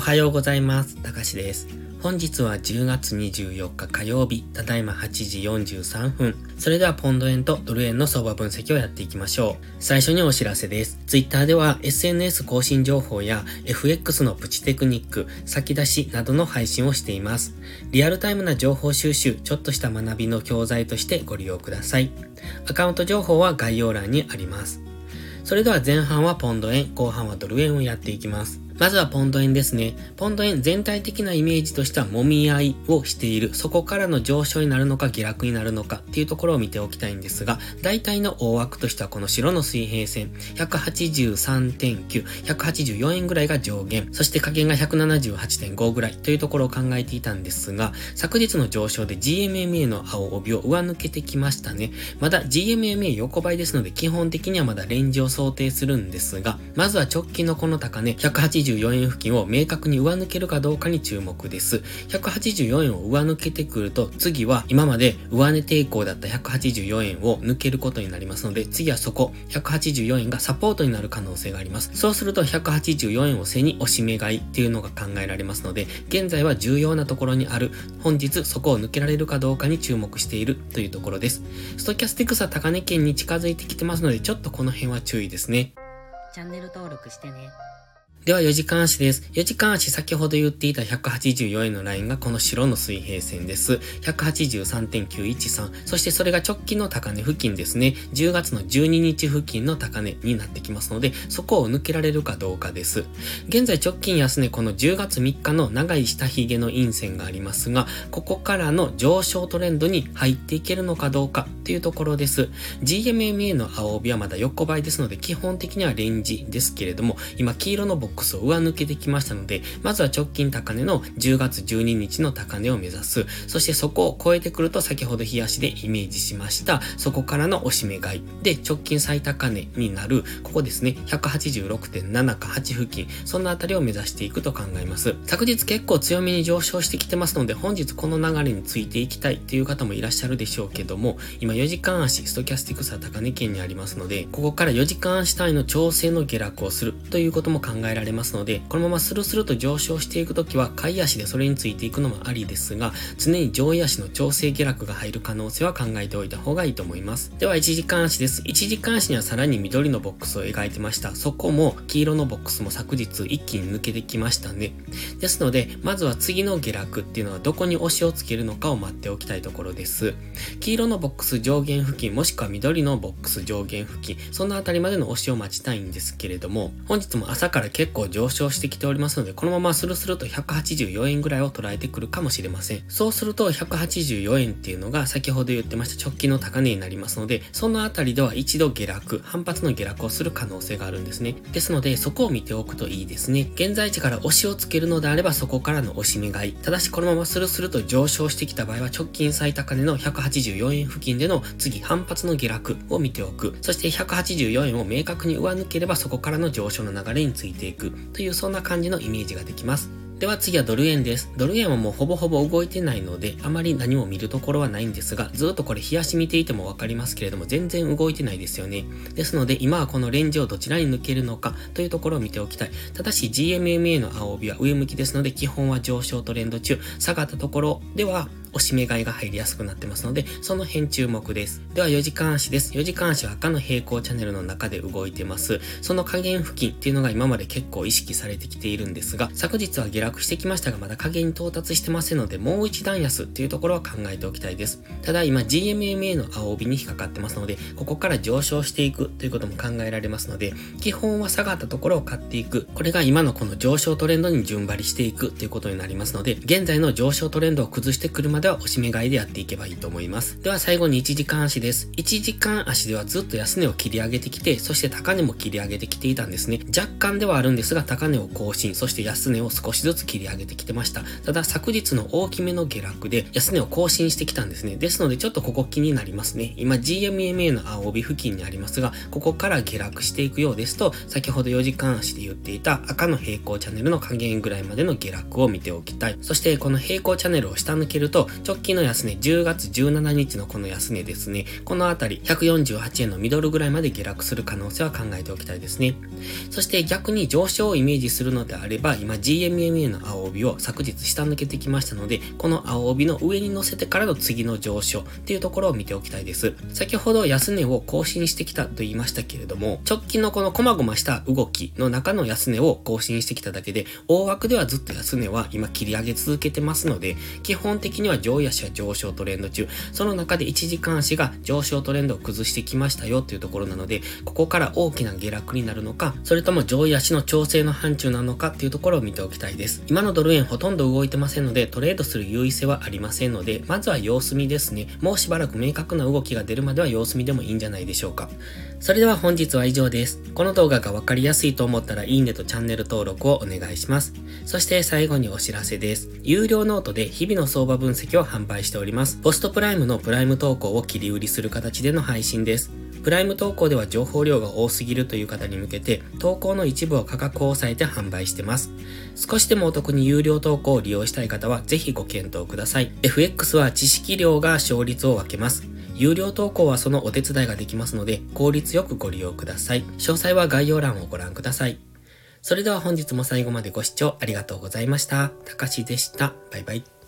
おはようございます。たかしです。本日は10月24日火曜日、ただいま8時43分。それではポンド円とドル円の相場分析をやっていきましょう。最初にお知らせです。Twitter では SNS 更新情報や FX のプチテクニック、先出しなどの配信をしています。リアルタイムな情報収集、ちょっとした学びの教材としてご利用ください。アカウント情報は概要欄にあります。それでは前半はポンド円、後半はドル円をやっていきます。まずはポンド円ですね。ポンド円全体的なイメージとしては揉み合いをしている。そこからの上昇になるのか下落になるのかっていうところを見ておきたいんですが、大体の大枠としてはこの白の水平線、183.9、184円ぐらいが上限、そして下限が178.5ぐらいというところを考えていたんですが、昨日の上昇で GMMA の青帯を上抜けてきましたね。まだ GMMA 横ばいですので基本的にはまだレンジを想定するんですが、まずは直近のこの高値、180 184円付近を明確に上抜けるかどうかに注目です。184円を上抜けてくると、次は今まで上値抵抗だった184円を抜けることになりますので、次はそこ、184円がサポートになる可能性があります。そうすると184円を背に押し目買いっていうのが考えられますので、現在は重要なところにある、本日そこを抜けられるかどうかに注目しているというところです。ストキャスティクスは高値圏に近づいてきてますので、ちょっとこの辺は注意ですね。チャンネル登録してね。では4時間足です。4時間足先ほど言っていた184円のラインがこの白の水平線です。183.913。そしてそれが直近の高値付近ですね。10月の12日付近の高値になってきますので、そこを抜けられるかどうかです。現在直近安値この10月3日の長い下髭の陰線がありますが、ここからの上昇トレンドに入っていけるのかどうかっていうところです。GMMA の青帯はまだ横ばいですので、基本的にはレンジですけれども、今黄色のボックスを上抜けてきましたので、まずは直近高値の10月12日の高値を目指す。そしてそこを超えてくると先ほど冷やしでイメージしました。そこからの押し目買い。で、直近最高値になる、ここですね、186.7か8付近。そんなあたりを目指していくと考えます。昨日結構強めに上昇してきてますので、本日この流れについていきたいっていう方もいらっしゃるでしょうけども、今4時間足、ストキャスティクスは高値圏にありますので、ここから4時間足単位の調整の下落をするということも考えられられますので、このままスルスルと上昇していくときは、買い足でそれについていくのもありですが、常に上位足の調整下落が入る可能性は考えておいた方がいいと思います。では、1時間足です。1時間足にはさらに緑のボックスを描いてました。そこも、黄色のボックスも昨日一気に抜けてきましたね。ですので、まずは次の下落っていうのはどこに押しをつけるのかを待っておきたいところです。黄色のボックス上限付近、もしくは緑のボックス上限付近、そのあたりまでの押しを待ちたいんですけれども、本日も朝から結構上昇してきておりますので、このままスルスルと184円ぐらいを捉えてくるかもしれません。そうすると184円っていうのが先ほど言ってました直近の高値になりますので、そのあたりでは一度下落、反発の下落をする可能性があるんですね。ですので、そこを見ておくといいですね。現在地から押しをつけるのであればそこからの押し目買い。ただしこのままスルスルと上昇してきた場合は直近最高値の184円付近での次反発の下落を見ておく。そして184円を明確に上抜ければそこからの上昇の流れについていくくというそんな感じのイメージができます。では次はドル円です。ドル円はもうほぼほぼ動いてないので、あまり何も見るところはないんですが、ずっとこれ冷やし見ていてもわかりますけれども、全然動いてないですよね。ですので、今はこのレンジをどちらに抜けるのかというところを見ておきたい。ただし、GMMA の青帯は上向きですので、基本は上昇トレンド中、下がったところでは、押し目買いが入りやすくなってますので、その辺注目です。では4時間足です。4時間足は赤の平行チャンネルの中で動いてます。その加減付近っていうのが今まで結構意識されてきているんですが、昨日は下落してきましたが、まだ加減に到達してませんので、もう一段安っていうところは考えておきたいです。ただ今 GMMA の青帯に引っかかってますので、ここから上昇していくということも考えられますので、基本は下がったところを買っていく。これが今のこの上昇トレンドに順張りしていくということになりますので、現在の上昇トレンドを崩してくるまででは押し目買いでやっていけばいいと思います。では最後に1時間足です。1時間足ではずっと安値を切り上げてきて、そして高値も切り上げてきていたんですね。若干ではあるんですが、高値を更新、そして安値を少しずつ切り上げてきてました。ただ昨日の大きめの下落で安値を更新してきたんですね。ですのでちょっとここ気になりますね。今 GMMA の青帯付近にありますが、ここから下落していくようですと、先ほど4時間足で言っていた赤の平行チャンネルの加減ぐらいまでの下落を見ておきたい。そしてこの平行チャンネルを下抜けると、直近の安値、10月17日のこの安値ですね、このあたり148円のミドルぐらいまで下落する可能性は考えておきたいですね。そして逆に上昇をイメージするのであれば、今 GMMA の青帯を昨日下抜けてきましたので、この青帯の上に乗せてからの次の上昇っていうところを見ておきたいです。先ほど安値を更新してきたと言いましたけれども、直近のこの細々した動きの中の安値を更新してきただけで、大枠ではずっと安値は今切り上げ続けてますので、基本的には上位足は上昇トレンド中、その中で1時間足が上昇トレンドを崩してきましたよというところなので、ここから大きな下落になるのか、それとも上位足の調整の範疇なのかっていうところを見ておきたいです。今のドル円ほとんど動いてませんので、トレードする優位性はありませんので、まずは様子見ですね。もうしばらく明確な動きが出るまでは様子見でもいいんじゃないでしょうか。それでは本日は以上です。この動画がわかりやすいと思ったらいいねとチャンネル登録をお願いします。そして最後にお知らせです。有料ノートで日々の相場分析を販売しております。 PostPrime のプライム投稿を切り売りする形での配信です。プライム投稿では情報量が多すぎるという方に向けて、投稿の一部を価格を抑えて販売してます。少しでもお得に有料投稿を利用したい方は、ぜひご検討ください。FX は知識量が勝率を分けます。有料投稿はそのお手伝いができますので、効率よくご利用ください。詳細は概要欄をご覧ください。それでは本日も最後までご視聴ありがとうございました。たかしでした。バイバイ。